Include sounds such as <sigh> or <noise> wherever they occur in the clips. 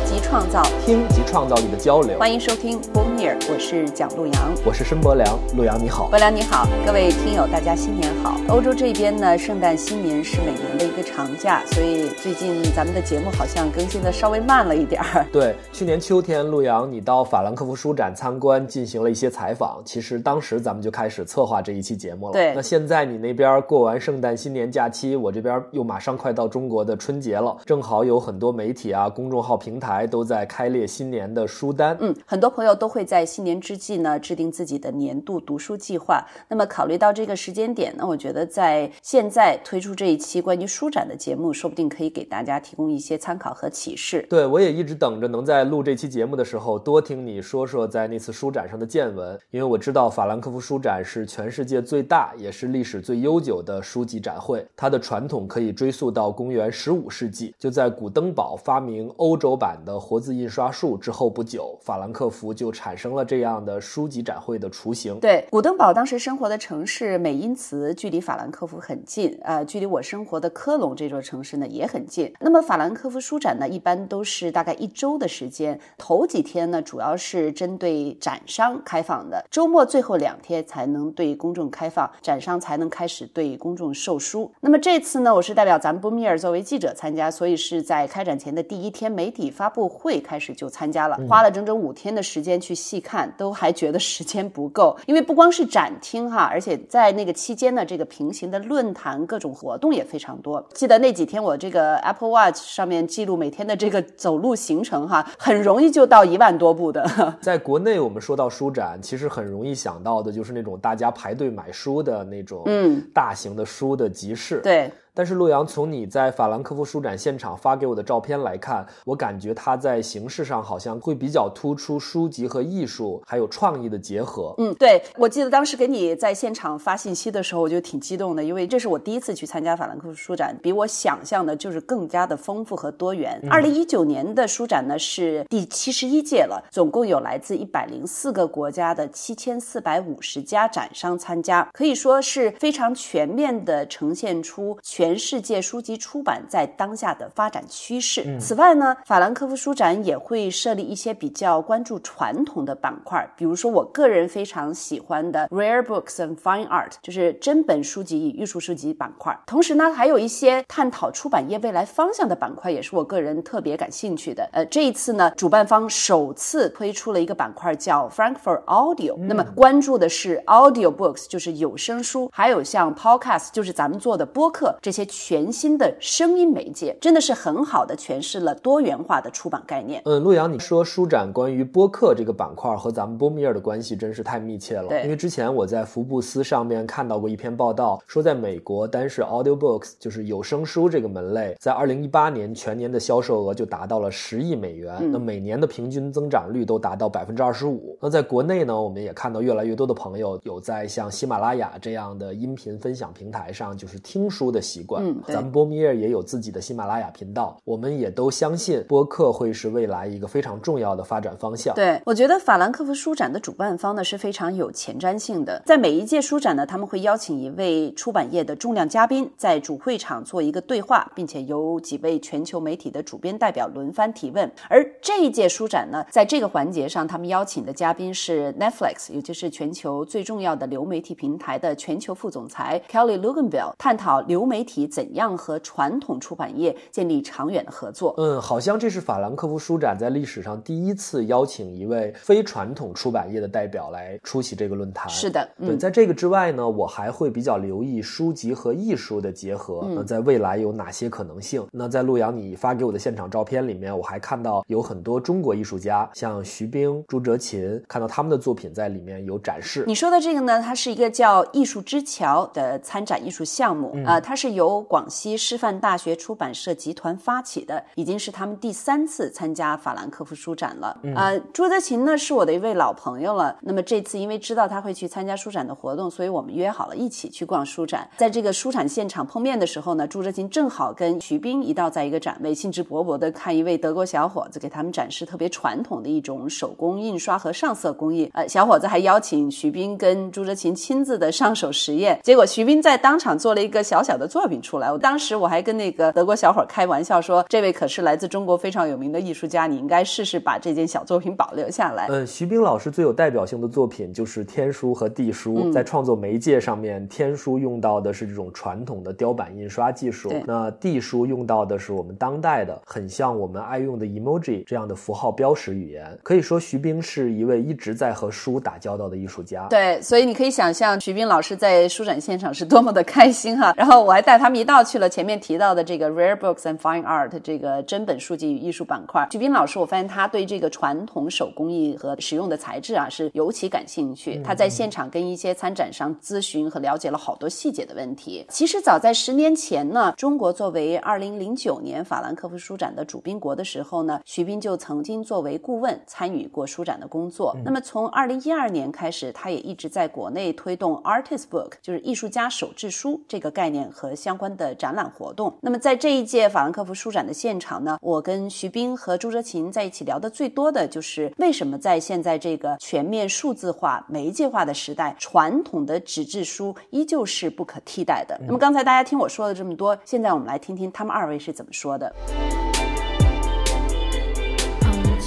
说即创造，听及创造力的交流。欢迎收听 Boom Here，我是蒋路阳，我是申博良。陆阳你好，博良你好，各位听友大家新年好。欧洲这边呢，圣诞新年是每年的一个长假，所以最近咱们的节目好像更新的稍微慢了一点儿。<laughs> 对，去年秋天，陆阳你到法兰克福书展参观，进行了一些采访。其实当时咱们就开始策划这一期节目了。对，那现在你那边过完圣诞新年假期，我这边又马上快到中国的春节了，正好有很多媒体啊、公众号平台都在开列新年的书单。嗯，很多朋友都会在新年之际呢制定自己的年度读书计划。那么考虑到这个时间点呢，我觉得在现在推出这一期关于书展的节目，说不定可以给大家提供一些参考和启示。对，我也一直等着能在录这期节目的时候多听你说说在那次书展上的见闻，因为我知道法兰克福书展是全世界最大也是历史最悠久的书籍展会，它的传统可以追溯到公元十五世纪，就在古登堡发明欧洲版的活字印刷术之后不久，法兰克福就产生了这样的书籍展会的雏形。对，古登堡当时生活的城市美因茨距离法兰克福很近，呃，距离我生活的科隆这座城市呢也很近。那么法兰克福书展呢，一般都是大概一周的时间，头几天呢主要是针对展商开放的，周末最后两天才能对公众开放，展商才能开始对公众售书。那么这次呢，我是代表咱们波米尔作为记者参加，所以是在开展前的第一天媒体发布会开始就参加了，花了整整五天的时间去细看，都还觉得时间不够，因为不光是展厅哈，而且在那个期间呢，这个平行的论坛各种活动也非常多。记得那几天我这个 Apple Watch 上面记录每天的这个走路行程哈，很容易就到一万多步的。<laughs> 在国内，我们说到书展，其实很容易想到的就是那种大家排队买书的那种，嗯，大型的书的集市。对。但是陆阳，从你在法兰克福书展现场发给我的照片来看，我感觉它在形式上好像会比较突出书籍和艺术还有创意的结合。嗯，对，我记得当时给你在现场发信息的时候，我就挺激动的，因为这是我第一次去参加法兰克福书展，比我想象的就是更加的丰富和多元。二零一九年的书展呢是第七十一届了，总共有来自一百零四个国家的七千四百五十家展商参加，可以说是非常全面的呈现出全世界书籍出版在当下的发展趋势。此外呢，法兰克福书展也会设立一些比较关注传统的板块，比如说我个人非常喜欢的 Rare Books and Fine Art，就是珍本书籍与艺术书籍板块。同时呢，还有一些探讨出版业未来方向的板块，也是我个人特别感兴趣的。呃，这一次呢，主办方首次推出了一个板块叫 Frankfurt Audio，那么关注的是 Audio Books，就是有声书，还有像 Podcast，就是咱们做的播客这些。全新的声音媒介，真的是很好的诠释了多元化的出版概念。嗯，陆阳，你说书展关于播客这个板块和咱们波米尔的关系真是太密切了。对，因为之前我在福布斯上面看到过一篇报道，说在美国，单是 audio books 就是有声书这个门类，在二零一八年全年的销售额就达到了十亿美元，那每年的平均增长率都达到百分之二十五。那在国内呢，我们也看到越来越多的朋友有在像喜马拉雅这样的音频分享平台上，就是听书的习惯。嗯，咱们波米尔也有自己的喜马拉雅频道，我们也都相信播客会是未来一个非常重要的发展方向。对，我觉得法兰克福书展的主办方呢是非常有前瞻性的，在每一届书展呢，他们会邀请一位出版业的重量嘉宾在主会场做一个对话，并且由几位全球媒体的主编代表轮番提问。而这一届书展呢，在这个环节上，他们邀请的嘉宾是 Netflix，也就是全球最重要的流媒体平台的全球副总裁 Kelly Luganville，探讨流媒体怎样和传统出版业建立长远的合作。嗯，好像这是法兰克福书展在历史上第一次邀请一位非传统出版业的代表来出席这个论坛。是的，对，在这个之外呢，我还会比较留意书籍和艺术的结合。那在未来有哪些可能性？那在陆阳你发给我的现场照片里面，我还看到有很多中国艺术家，像徐冰、朱哲琴，看到他们的作品在里面有展示。你说的这个呢，它是一个叫“艺术之桥”的参展艺术项目啊、它是由广西师范大学出版社集团发起的，已经是他们第三次参加法兰克福书展了。呃，朱德琴呢是我的一位老朋友了。那么这次因为知道他会去参加书展的活动，所以我们约好了一起去逛书展。在这个书展现场碰面的时候呢，朱泽琴正好跟徐冰一道在一个展位，兴致勃勃的看一位德国小伙子给他他们展示特别传统的一种手工印刷和上色工艺。呃，小伙子还邀请徐斌跟朱泽琴亲自的上手实验，结果徐斌在当场做了一个小小的作品出来。我当时我还跟那个德国小伙开玩笑说，这位可是来自中国非常有名的艺术家，你应该试试把这件小作品保留下来。嗯，徐冰老师最有代表性的作品就是天书和地书，在创作媒介上面，天书用到的是这种传统的雕版印刷技术，那地书用到的是我们当代的，很像我们爱用的 emoji 这样的符号标识语言。可以说，徐冰是一位一直在和书打交道的艺术家。对，所以你可以想象徐冰老师在书展现场是多么的开心哈。然后我还带他们一道去了前面提到的这个 Rare Books and Fine Art 这个珍本书籍与艺术板块。徐斌老师，我发现他对这个传统手工艺和使用的材质啊是尤其感兴趣。他在现场跟一些参展商咨询和了解了好多细节的问题。其实早在十年前呢，中国作为二零零九年法兰克福书展的主宾国的时候呢，徐斌就曾经作为顾问参与过书展的工作。那么从二零一二年开始，他也一直在国内推动 Artist Book，就是艺术家手制书这个概念和相关的展览活动。那么在这一届法兰克福书展的现场呢，我跟徐斌和朱哲琴在一起聊的最多的就是为什么在现在这个全面数字化、媒介化的时代，传统的纸质书依旧是不可替代的。那么刚才大家听我说了这么多，现在我们来听听他们二位是怎么说的。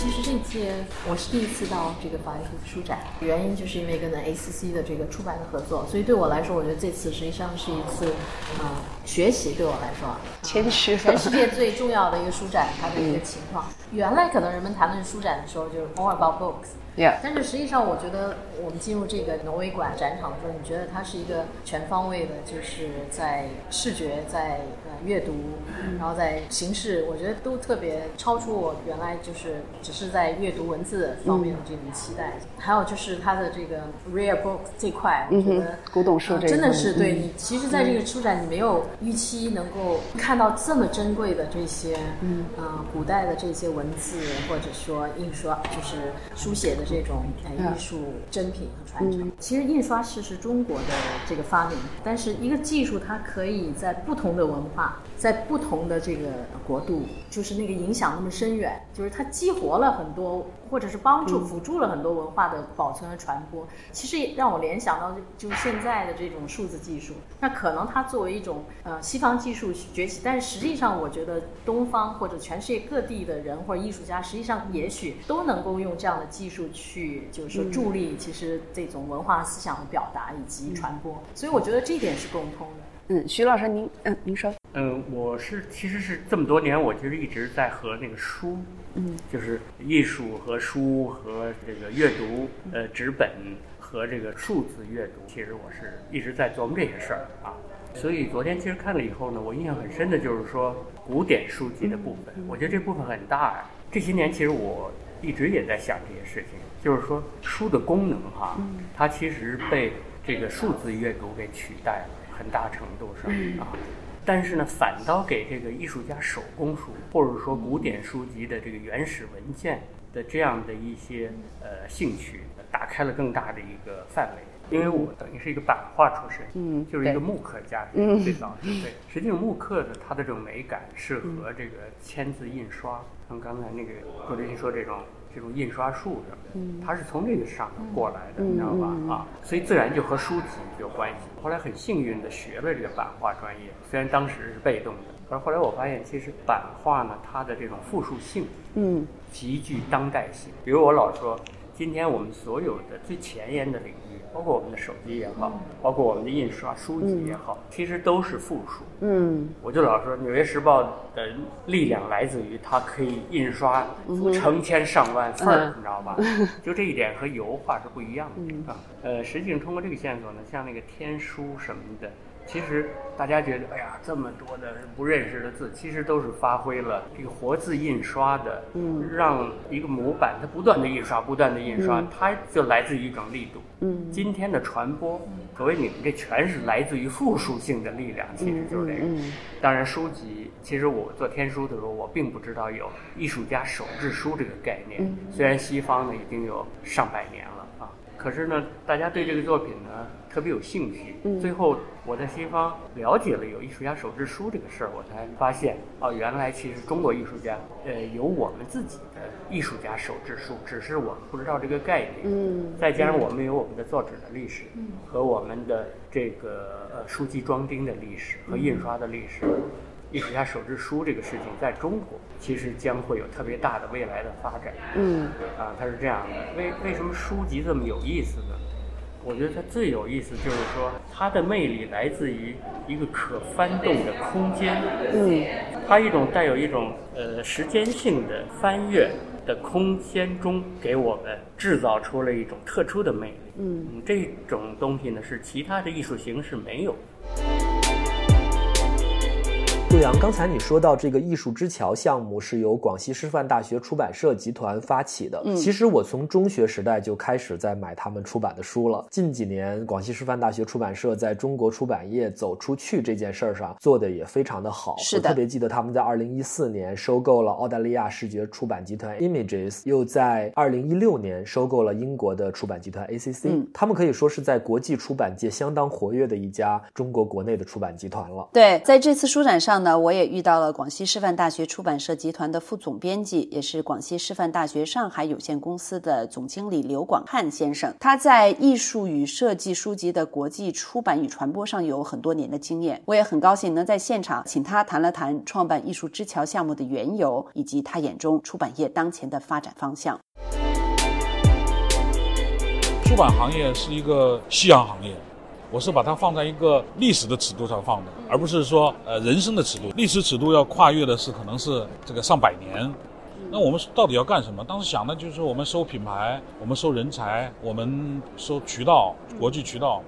其实这届我是第一次到这个法兰克福书展，原因就是因为跟 ACC 的这个出版的合作，所以对我来说，我觉得这次实际上是一次啊学习。对我来说，<laughs> 全世界最重要的一个书展，它的一个情况。原来可能人们谈论书展的时候，就是 all about books。但是实际上，我觉得我们进入这个挪威馆展场的时候，你觉得它是一个全方位的，就是在视觉、在呃阅读，然后在形式，我觉得都特别超出我原来就是只是在阅读文字方面的这种期待。还有就是它的这个 rare book 这块，我觉得古董书真的是对你。其实，在这个书展，你没有预期能够看到这么珍贵的这些，嗯，古代的这些文字，或者说印刷，就是书写的。这种艺术珍品和传承，其实印刷是是中国的这个发明，但是一个技术它可以在不同的文化，在不同的这个国度，就是那个影响那么深远，就是它激活了很多，或者是帮助辅助了很多文化的保存和传播。其实也让我联想到就就现在的这种数字技术，那可能它作为一种呃西方技术崛起，但是实际上我觉得东方或者全世界各地的人或者艺术家，实际上也许都能够用这样的技术。去就是说助力，其实这种文化思想的表达以及传播，所以我觉得这一点是共通的。嗯，徐老师，您嗯，您说。嗯，我是其实是这么多年，我其实一直在和那个书，嗯，就是艺术和书和这个阅读，呃，纸本和这个数字阅读，其实我是一直在琢磨这些事儿啊。所以昨天其实看了以后呢，我印象很深的就是说古典书籍的部分，我觉得这部分很大呀。这些年其实我。一直也在想这些事情，就是说书的功能哈，它其实被这个数字阅读给取代了，很大程度上啊。但是呢，反倒给这个艺术家手工书或者说古典书籍的这个原始文件的这样的一些呃兴趣，打开了更大的一个范围。因为我等于是一个版画出身，嗯，就是一个木刻家，嗯，最早是 <laughs> 对。实际上木刻的它的这种美感是和这个签字印刷。像刚才那个郭志新说这种这种印刷术什么的，它是从这个上头过来的，你知道吧？啊，所以自然就和书籍有关系。后来很幸运的学了这个版画专业，虽然当时是被动的，可是后来我发现其实版画呢，它的这种复数性，嗯，极具当代性。比如我老说，今天我们所有的最前沿的领域。包括我们的手机也好，包括我们的印刷书籍也好，其实都是复数。嗯，我就老说《纽约时报》的力量来自于它可以印刷成千上万份儿，你知道吧？<laughs> 就这一点和油画是不一样的啊。呃，实际上通过这个线索呢，像那个天书什么的。其实大家觉得，哎呀，这么多的不认识的字，其实都是发挥了这个活字印刷的，嗯，让一个模板它不断的印刷，不断的印刷，它就来自于一种力度。嗯，今天的传播，所谓你们这全是来自于复数性的力量，其实就是这个。当然，书籍，其实我做天书的时候，我并不知道有艺术家手制书这个概念。虽然西方呢已经有上百年了啊。可是呢，大家对这个作品呢特别有兴趣。最后我在西方了解了有艺术家手制书这个事儿，我才发现哦，原来其实中国艺术家呃有我们自己的艺术家手制书，只是我们不知道这个概念。嗯，再加上我们有我们的作者的历史，和我们的这个呃书籍装订的历史和印刷的历史。艺术家手制书这个事情，在中国其实将会有特别大的未来的发展。嗯，啊，它是这样的。为为什么书籍这么有意思呢？我觉得它最有意思就是说，它的魅力来自于一个可翻动的空间。嗯，它一种带有一种呃时间性的翻阅的空间中，给我们制造出了一种特殊的魅力。嗯，这种东西呢，是其他的艺术形式没有。陆阳，刚才你说到这个艺术之桥项目是由广西师范大学出版社集团发起的。嗯，其实我从中学时代就开始在买他们出版的书了。近几年，广西师范大学出版社在中国出版业走出去这件事儿上做的也非常的好。是的，我特别记得他们在二零一四年收购了澳大利亚视觉出版集团 Images，又在二零一六年收购了英国的出版集团 ACC。嗯，他们可以说是在国际出版界相当活跃的一家中国国内的出版集团了。对，在这次书展上。那我也遇到了广西师范大学出版社集团的副总编辑，也是广西师范大学上海有限公司的总经理刘广汉先生。他在艺术与设计书籍的国际出版与传播上有很多年的经验。我也很高兴能在现场请他谈了谈创办艺术之桥项目的缘由，以及他眼中出版业当前的发展方向。出版行业是一个夕阳行业。我是把它放在一个历史的尺度上放的，而不是说呃人生的尺度。历史尺度要跨越的是可能是这个上百年。那我们到底要干什么？当时想的就是说，我们收品牌，我们收人才，我们收渠道，国际渠道，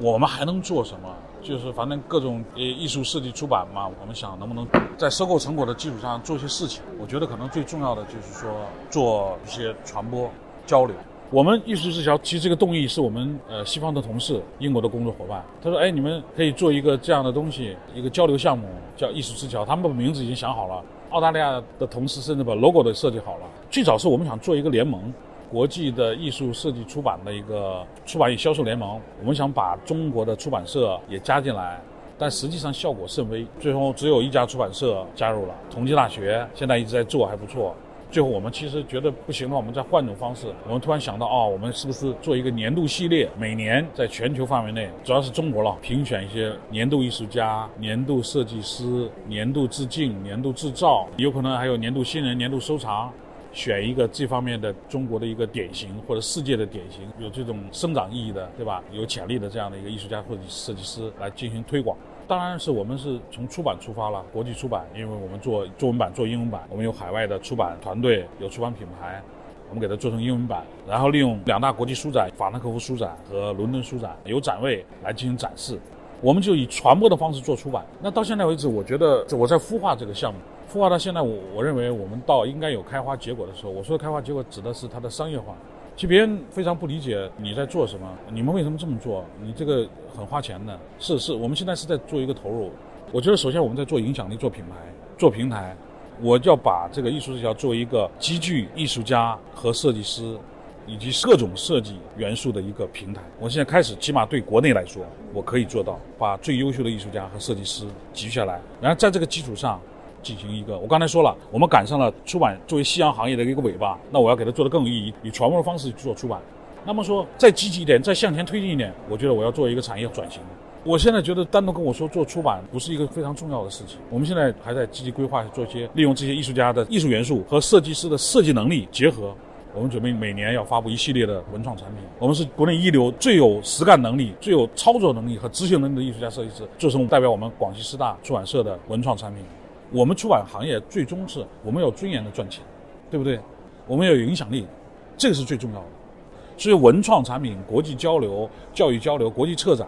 我们还能做什么？就是反正各种呃艺术设计出版嘛，我们想能不能在收购成果的基础上做一些事情。我觉得可能最重要的就是说做一些传播交流。我们艺术之桥其实这个动议是我们呃西方的同事，英国的工作伙伴。他说：“哎，你们可以做一个这样的东西，一个交流项目，叫艺术之桥。他们把名字已经想好了。澳大利亚的同事甚至把 logo 都设计好了。最早是我们想做一个联盟，国际的艺术设计出版的一个出版与销售联盟。我们想把中国的出版社也加进来，但实际上效果甚微。最后只有一家出版社加入了，同济大学现在一直在做，还不错。”最后，我们其实觉得不行的话，我们再换种方式。我们突然想到，哦，我们是不是做一个年度系列？每年在全球范围内，主要是中国了，评选一些年度艺术家、年度设计师、年度致敬、年度制造，有可能还有年度新人、年度收藏，选一个这方面的中国的一个典型或者世界的典型，有这种生长意义的，对吧？有潜力的这样的一个艺术家或者设计师来进行推广。当然是我们是从出版出发了，国际出版，因为我们做中文版、做英文版，我们有海外的出版团队，有出版品牌，我们给它做成英文版，然后利用两大国际书展——法兰克福书展和伦敦书展，有展位来进行展示。我们就以传播的方式做出版。那到现在为止，我觉得我在孵化这个项目，孵化到现在，我我认为我们到应该有开花结果的时候。我说的开花结果指的是它的商业化。其实别人非常不理解你在做什么，你们为什么这么做？你这个很花钱的。是是，我们现在是在做一个投入。我觉得首先我们在做影响力、做品牌、做平台。我要把这个艺术这条作为一个积聚艺术家和设计师，以及各种设计元素的一个平台。我现在开始，起码对国内来说，我可以做到把最优秀的艺术家和设计师集下来，然后在这个基础上。进行一个，我刚才说了，我们赶上了出版作为夕阳行业的一个尾巴，那我要给它做得更有意义，以传播的方式去做出版。那么说再积极一点，再向前推进一点，我觉得我要做一个产业转型。我现在觉得单独跟我说做出版不是一个非常重要的事情，我们现在还在积极规划做一些利用这些艺术家的艺术元素和设计师的设计能力结合，我们准备每年要发布一系列的文创产品。我们是国内一流、最有实干能力、最有操作能力和执行能力的艺术家设计师，做成代表我们广西师大出版社的文创产品。我们出版行业最终是我们有尊严的赚钱，对不对？我们要有影响力，这个是最重要的。所以文创产品、国际交流、教育交流、国际策展，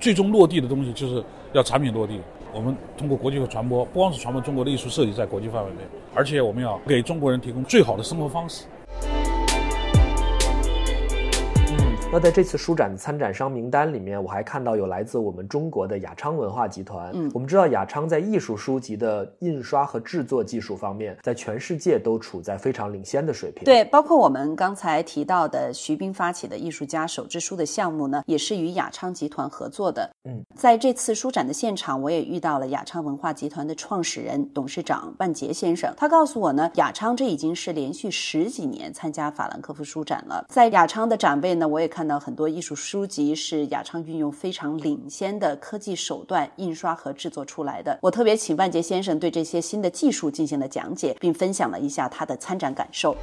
最终落地的东西就是要产品落地。我们通过国际的传播，不光是传播中国的艺术设计在国际范围内，而且我们要给中国人提供最好的生活方式。那在这次书展的参展商名单里面，我还看到有来自我们中国的雅昌文化集团。嗯，我们知道雅昌在艺术书籍的印刷和制作技术方面，在全世界都处在非常领先的水平。对，包括我们刚才提到的徐冰发起的艺术家手制书的项目呢，也是与雅昌集团合作的。嗯，在这次书展的现场，我也遇到了雅昌文化集团的创始人、董事长万杰先生。他告诉我呢，雅昌这已经是连续十几年参加法兰克福书展了。在雅昌的展位呢，我也看到很多艺术书籍是雅昌运用非常领先的科技手段印刷和制作出来的。我特别请万杰先生对这些新的技术进行了讲解，并分享了一下他的参展感受。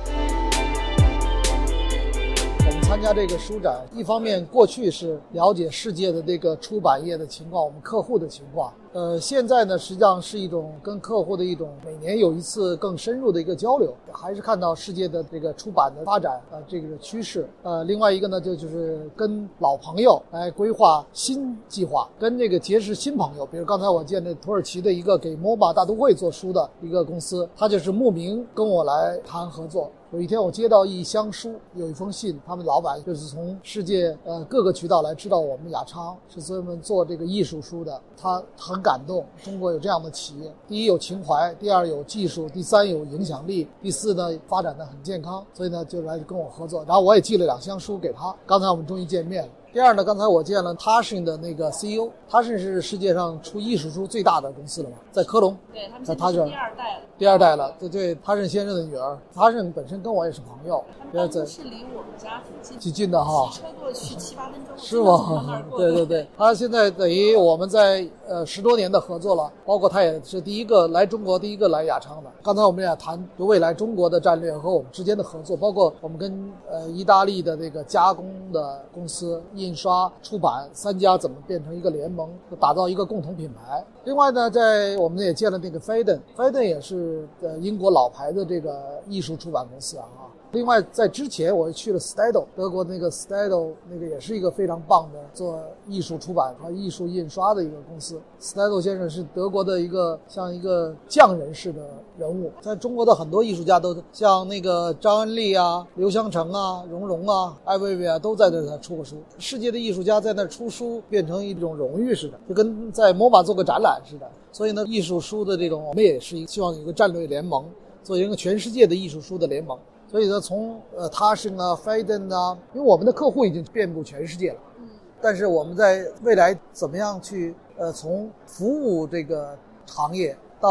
我们参加这个书展，一方面过去是了解世界的这个出版业的情况，我们客户的情况。呃，现在呢，实际上是一种跟客户的一种每年有一次更深入的一个交流，还是看到世界的这个出版的发展啊这个趋势。呃，另外一个呢，就就是跟老朋友来规划新计划，跟这个结识新朋友。比如刚才我见的土耳其的一个给 MOBA 大都会做书的一个公司，他就是慕名跟我来谈合作。有一天我接到一箱书，有一封信，他们老板就是从世界呃各个渠道来知道我们雅昌是专门做这个艺术书的，他很感动，中国有这样的企业，第一有情怀，第二有技术，第三有影响力，第四呢发展的很健康，所以呢就来跟我合作，然后我也寄了两箱书给他，刚才我们终于见面了。第二呢，刚才我见了 Tashin 的那个 CEO，他是是世界上出艺术书最大的公司了嘛，在科隆，对他们在他这儿第二代了。第二代了，对对，他是先生的女儿，他是本身跟我也是朋友，他在们是离我们家挺近，挺近的哈。骑车过去七八分钟，是吗？对对对，他现在等于我们在呃十多年的合作了，包括他也是第一个来中国，第一个来雅昌的。刚才我们也谈就未来中国的战略和我们之间的合作，包括我们跟呃意大利的那个加工的公司、印刷、出版三家怎么变成一个联盟，打造一个共同品牌。另外呢，在我们也见了那个 Faden，Faden 也是呃英国老牌的这个艺术出版公司啊。另外，在之前我去了 Staedel，德国那个 Staedel 那个也是一个非常棒的做艺术出版和艺术印刷的一个公司。Staedel 先生是德国的一个像一个匠人式的人物，在中国的很多艺术家都像那个张恩利啊、刘香成啊、荣荣啊、艾薇薇啊都在那儿出过书。世界的艺术家在那儿出书，变成一种荣誉似的，就跟在 MoMA 做个展览似的。所以呢，艺术书的这种，我们也是希望有一个战略联盟，做一个全世界的艺术书的联盟。所以呢，从呃 Tashin 啊、Faden 啊，因为我们的客户已经遍布全世界了，嗯，但是我们在未来怎么样去呃从服务这个行业到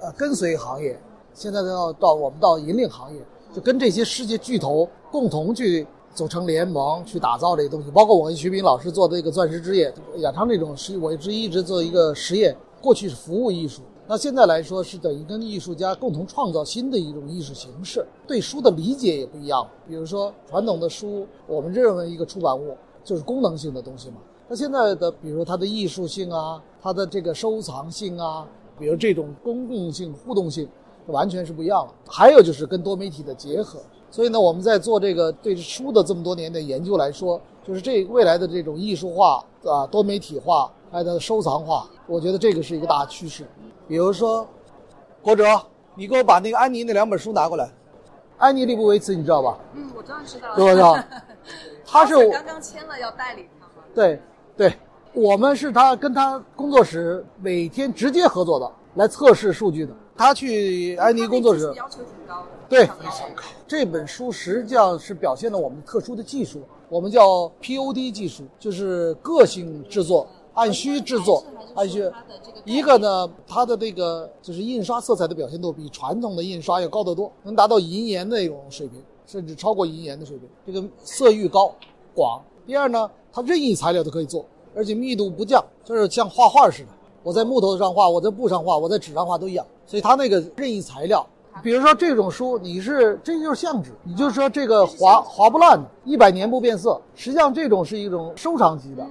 呃跟随行业，现在要到我们到引领行业，就跟这些世界巨头共同去组成联盟，去打造这些东西。包括我跟徐斌老师做的这个钻石之夜，亚昌这种是我一直一直做一个实验，过去是服务艺术。那现在来说是等于跟艺术家共同创造新的一种艺术形式，对书的理解也不一样。比如说传统的书，我们认为一个出版物就是功能性的东西嘛。那现在的，比如它的艺术性啊，它的这个收藏性啊，比如这种公共性、互动性，完全是不一样了。还有就是跟多媒体的结合。所以呢，我们在做这个对书的这么多年的研究来说，就是这未来的这种艺术化啊、多媒体化，还有它的收藏化，我觉得这个是一个大趋势。比如说，国哲，你给我把那个安妮那两本书拿过来。安妮利布维茨，你知道吧？嗯，我当然知道。知不知道？<laughs> 他是我刚刚签了要代理他吗？对对，我们是他跟他工作室每天直接合作的，来测试数据的。他去安妮工作室，要求挺高的。对，非常高这本书实际上是表现了我们特殊的技术，我们叫 POD 技术，就是个性制作、按需制作、按需。一个呢，它的这个就是印刷色彩的表现度比传统的印刷要高得多，能达到银盐那种水平，甚至超过银盐的水平。这个色域高、广。第二呢，它任意材料都可以做，而且密度不降，就是像画画似的。我在木头上画，我在布上画，我在纸上画都一样。所以它那个任意材料，比如说这种书，你是这就是相纸，你就说这个划划不烂的，一百年不变色。实际上这种是一种收藏级的。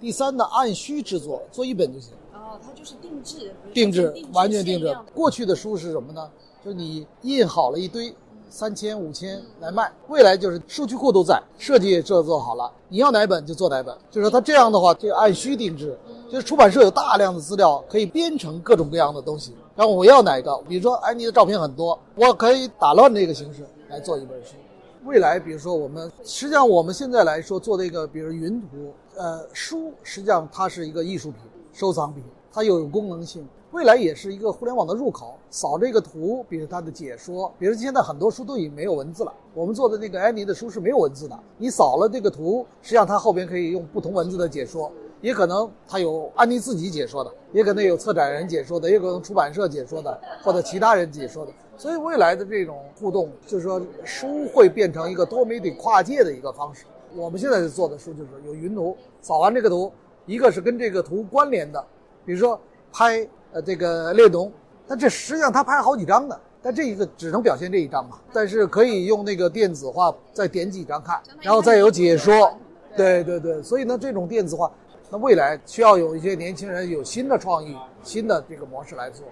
第三呢，按需制作，做一本就行。哦，它就是定制，定制，完全定制。过去的书是什么呢？就是你印好了一堆，三千、五千来卖。未来就是数据库都在，设计也做做好了，你要哪本就做哪本。就是说它这样的话，就按需定制。就是出版社有大量的资料，可以编成各种各样的东西。然后我要哪个，比如说安妮的照片很多，我可以打乱这个形式来做一本书。未来，比如说我们实际上我们现在来说做这个，比如云图，呃，书实际上它是一个艺术品、收藏品，它又有功能性。未来也是一个互联网的入口，扫这个图，比如它的解说，比如现在很多书都已经没有文字了。我们做的那个安妮的书是没有文字的，你扫了这个图，实际上它后边可以用不同文字的解说，也可能它有安妮自己解说的，也可能有策展人解说的，也可能出版社解说的，或者其他人解说的。所以未来的这种互动，就是说书会变成一个多媒体跨界的一个方式。我们现在做的书就是有云图，扫完这个图，一个是跟这个图关联的，比如说拍。呃，这个列侬，但这实际上他拍好几张的，但这一个只能表现这一张嘛。但是可以用那个电子化，再点几张看，然后再有解说。对对对，所以呢，这种电子化，那未来需要有一些年轻人有新的创意、新的这个模式来做。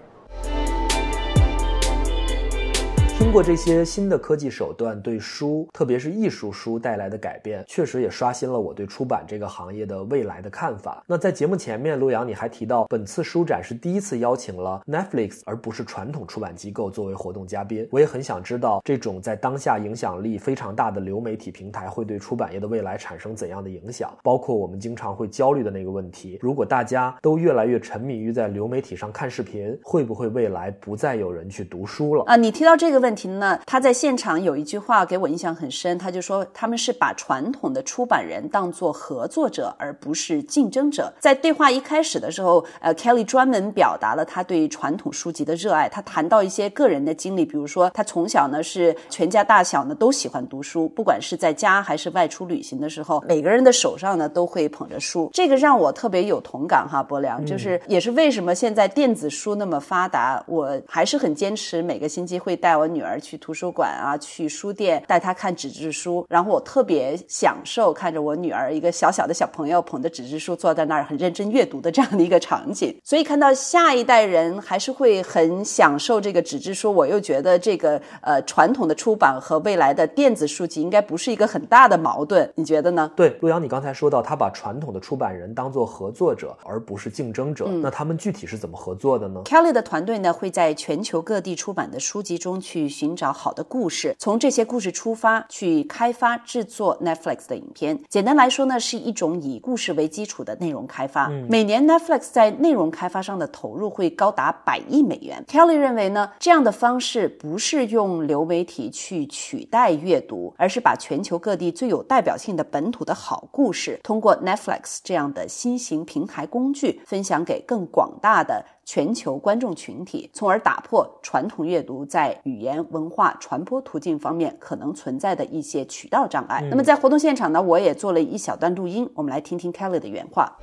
通过这些新的科技手段对书，特别是艺术书带来的改变，确实也刷新了我对出版这个行业的未来的看法。那在节目前面，陆阳你还提到，本次书展是第一次邀请了 Netflix 而不是传统出版机构作为活动嘉宾。我也很想知道，这种在当下影响力非常大的流媒体平台会对出版业的未来产生怎样的影响？包括我们经常会焦虑的那个问题：如果大家都越来越沉迷于在流媒体上看视频，会不会未来不再有人去读书了？啊，你提到这个问题。问题呢？他在现场有一句话给我印象很深，他就说他们是把传统的出版人当做合作者，而不是竞争者。在对话一开始的时候，呃，Kelly 专门表达了他对传统书籍的热爱。他谈到一些个人的经历，比如说他从小呢是全家大小呢都喜欢读书，不管是在家还是外出旅行的时候，每个人的手上呢都会捧着书。这个让我特别有同感哈，博良，就是也是为什么现在电子书那么发达，我还是很坚持每个星期会带我女。女儿去图书馆啊，去书店带她看纸质书，然后我特别享受看着我女儿一个小小的小朋友捧着纸质书坐在那儿很认真阅读的这样的一个场景。<laughs> 所以看到下一代人还是会很享受这个纸质书，我又觉得这个呃传统的出版和未来的电子书籍应该不是一个很大的矛盾，你觉得呢？对，陆阳，你刚才说到他把传统的出版人当做合作者而不是竞争者，那他们具体是怎么合作的呢？Kelly 的团队呢会在全球各地出版的书籍中去。寻找好的故事，从这些故事出发去开发制作 Netflix 的影片。简单来说呢，是一种以故事为基础的内容开发。每年 Netflix 在内容开发上的投入会高达百亿美元。Kelly 认为呢，这样的方式不是用流媒体去取代阅读，而是把全球各地最有代表性的本土的好故事，通过 Netflix 这样的新型平台工具，分享给更广大的。全球观众群体，从而打破传统阅读在语言文化传播途径方面可能存在的一些渠道障碍。那么在活动现场呢，我也做了一小段录音，我们来听听 Kelly 的原话。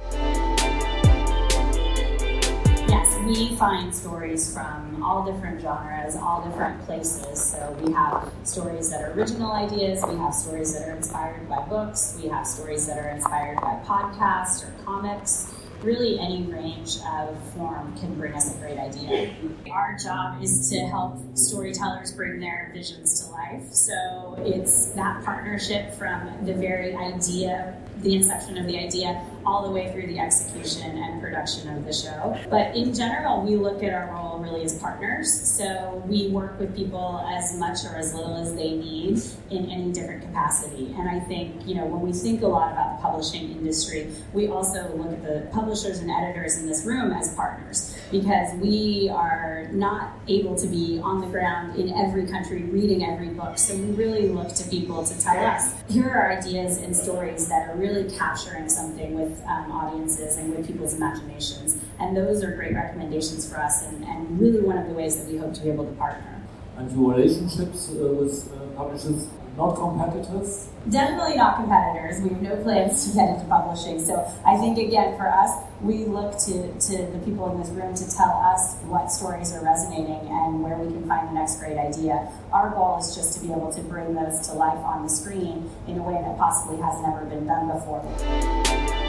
Yes, we find stories from all different genres, all different places. So we have stories that are original ideas, we have stories that are inspired by books, we have stories that are inspired by podcasts or comics. really any range of form can bring us a great idea. Our job is to help storytellers bring their visions to life. So it's that partnership from the very idea, the inception of the idea, all the way through the execution and production of the show. But in general, we look at our role really as partners. So we work with people as much or as little as they need in any different capacity. And I think, you know, when we think a lot about the publishing industry, we also look at the publishers and editors in this room as partners because we are not able to be on the ground in every country reading every book. So we really look to people to tell us here are ideas and stories that are really capturing something with um, audiences and with people's imaginations. And those are great recommendations for us and, and really one of the ways that we hope to be able to partner. And your relationships uh, with uh, publishers not competitors? Definitely not competitors. We have no plans to get into publishing. So I think, again, for us, we look to, to the people in this room to tell us what stories are resonating and where we can find the next great idea. Our goal is just to be able to bring those to life on the screen in a way that possibly has never been done before.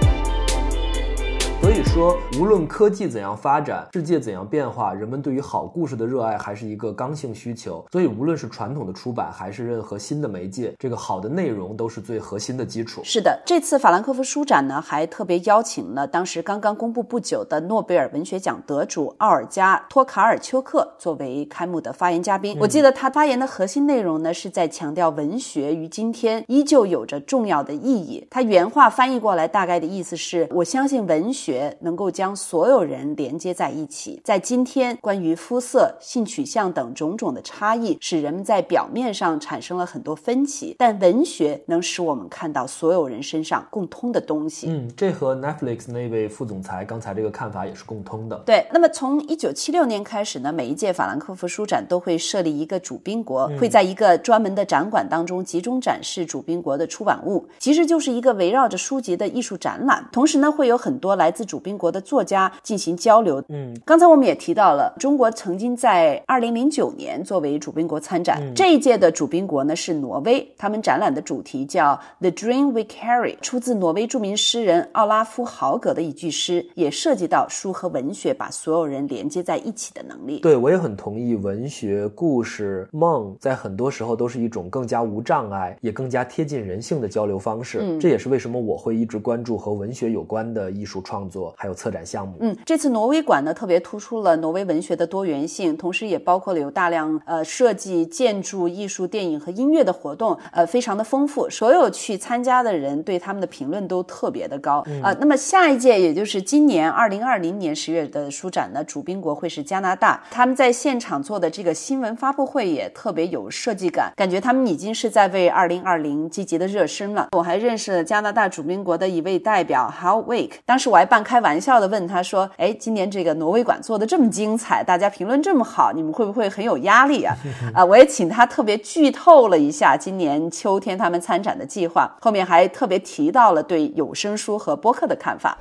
所以说，无论科技怎样发展，世界怎样变化，人们对于好故事的热爱还是一个刚性需求。所以，无论是传统的出版，还是任何新的媒介，这个好的内容都是最核心的基础。是的，这次法兰克福书展呢，还特别邀请了当时刚刚公布不久的诺贝尔文学奖得主奥尔加·托卡尔丘克作为开幕的发言嘉宾。我记得他发言的核心内容呢，是在强调文学于今天依旧有着重要的意义。他原话翻译过来，大概的意思是：我相信文学。能够将所有人连接在一起。在今天，关于肤色、性取向等种种的差异，使人们在表面上产生了很多分歧，但文学能使我们看到所有人身上共通的东西。嗯，这和 Netflix 那位副总裁刚才这个看法也是共通的。对，那么从一九七六年开始呢，每一届法兰克福书展都会设立一个主宾国，会在一个专门的展馆当中集中展示主宾国的出版物，其实就是一个围绕着书籍的艺术展览。同时呢，会有很多来自主宾国的作家进行交流。嗯，刚才我们也提到了，中国曾经在二零零九年作为主宾国参展。这一届的主宾国呢是挪威，他们展览的主题叫 “The Dream We Carry”，出自挪威著名诗人奥拉夫·豪格的一句诗，也涉及到书和文学把所有人连接在一起的能力。对我也很同意，文学、故事、梦在很多时候都是一种更加无障碍，也更加贴近人性的交流方式。嗯这也是为什么我会一直关注和文学有关的艺术创作，还有策展项目。嗯，这次挪威馆呢特别突出了挪威文学的多元性，同时也包括了有大量呃设计、建筑、艺术、电影和音乐的活动，呃，非常的丰富。所有去参加的人对他们的评论都特别的高啊、那么下一届，也就是今年二零二零年十月的书展呢，主宾国会是加拿大，他们在现场做的这个新闻发布会也特别有设计感，感觉他们已经是在为二零二零积极的热身了。我还认识了加拿大主宾国的一位代表 How Wake，当时我还开玩笑的问他说：“哎，今年这个挪威馆做的这么精彩，大家评论这么好，你们会不会很有压力啊？” <laughs> 啊，我也请他特别剧透了一下今年秋天他们参展的计划，后面还特别提到了对有声书和播客的看法。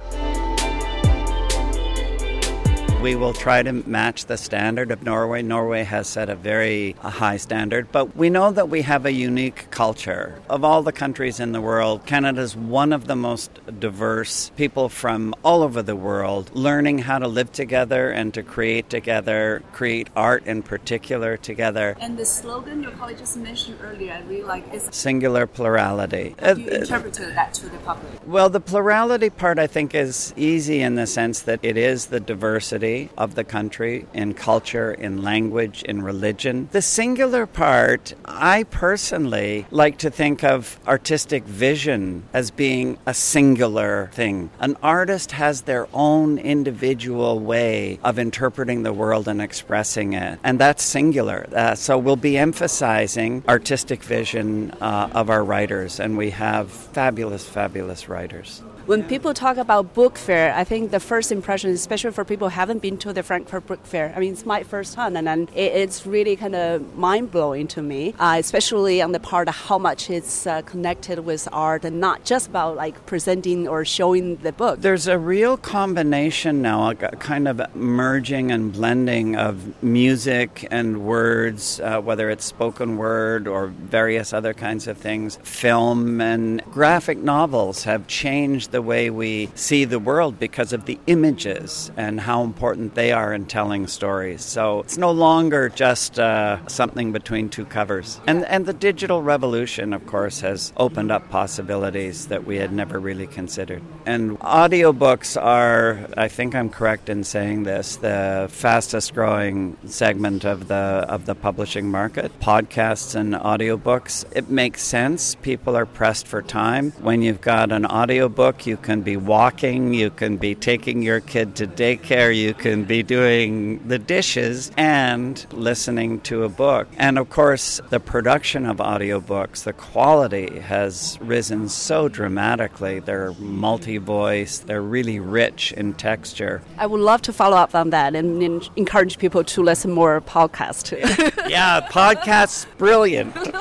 We will try to match the standard of Norway. Norway has set a very high standard, but we know that we have a unique culture. Of all the countries in the world, Canada is one of the most diverse people from all over the world learning how to live together and to create together, create art in particular together. And the slogan your colleague just mentioned earlier, I really like is Singular plurality. how Uh, you interpreted that to the public. Well, the plurality part I think is easy in the sense that it is the diversity of the country in culture, in language, in religion. The singular part, I personally like to think of artistic vision as being a singular thing. An artist has their own individual way of interpreting the world and expressing it, and that's singular. Uh, so we'll be emphasizing artistic vision uh, of our writers, and we have fabulous, fabulous writers. When people talk about book fair, I think the first impression, especially for people who haven't been to the Frankfurt Book Fair, I mean, it's my first time, and then it, it's really kind of mind blowing to me, uh, especially on the part of how much it's uh, connected with art and not just about like presenting or showing the book. There's a real combination now, a kind of merging and blending of music and words, uh, whether it's spoken word or various other kinds of things. Film and graphic novels have changed the way we see the world because of the images and how important they are in telling stories. So it's no longer just uh, something between two covers. And, and the digital revolution, of course, has opened up possibilities that we had never really considered. And audiobooks are, I think I'm correct in saying this, the fastest growing segment of the of the publishing market. Podcasts and audiobooks, it makes sense. People are pressed for time. When you've got an audiobook, you can be walking, you can be taking your kid to daycare, you can be doing the dishes and listening to a book. And of course, the production of audiobooks, the quality has risen so dramatically. They're multi-voice, they're really rich in texture. I would love to follow up on that and, and encourage people to listen more podcast. <laughs> yeah, podcasts brilliant. <laughs>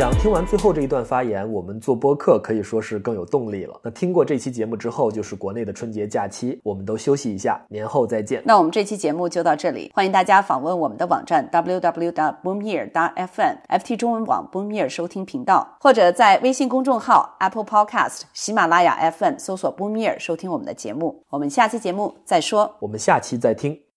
陆阳，听完最后这一段发言，我们做播客可以说是更有动力了。那听过这期节目之后，就是国内的春节假期，我们都休息一下，年后再见。那我们这期节目就到这里，欢迎大家访问我们的网站 www.boomyear.fm，FT 中文网 Boomyear 收听频道，或者在微信公众号、Apple Podcast、喜马拉雅 FM 搜索 Boomyear 收听我们的节目。我们下期节目再说。我们下期再听。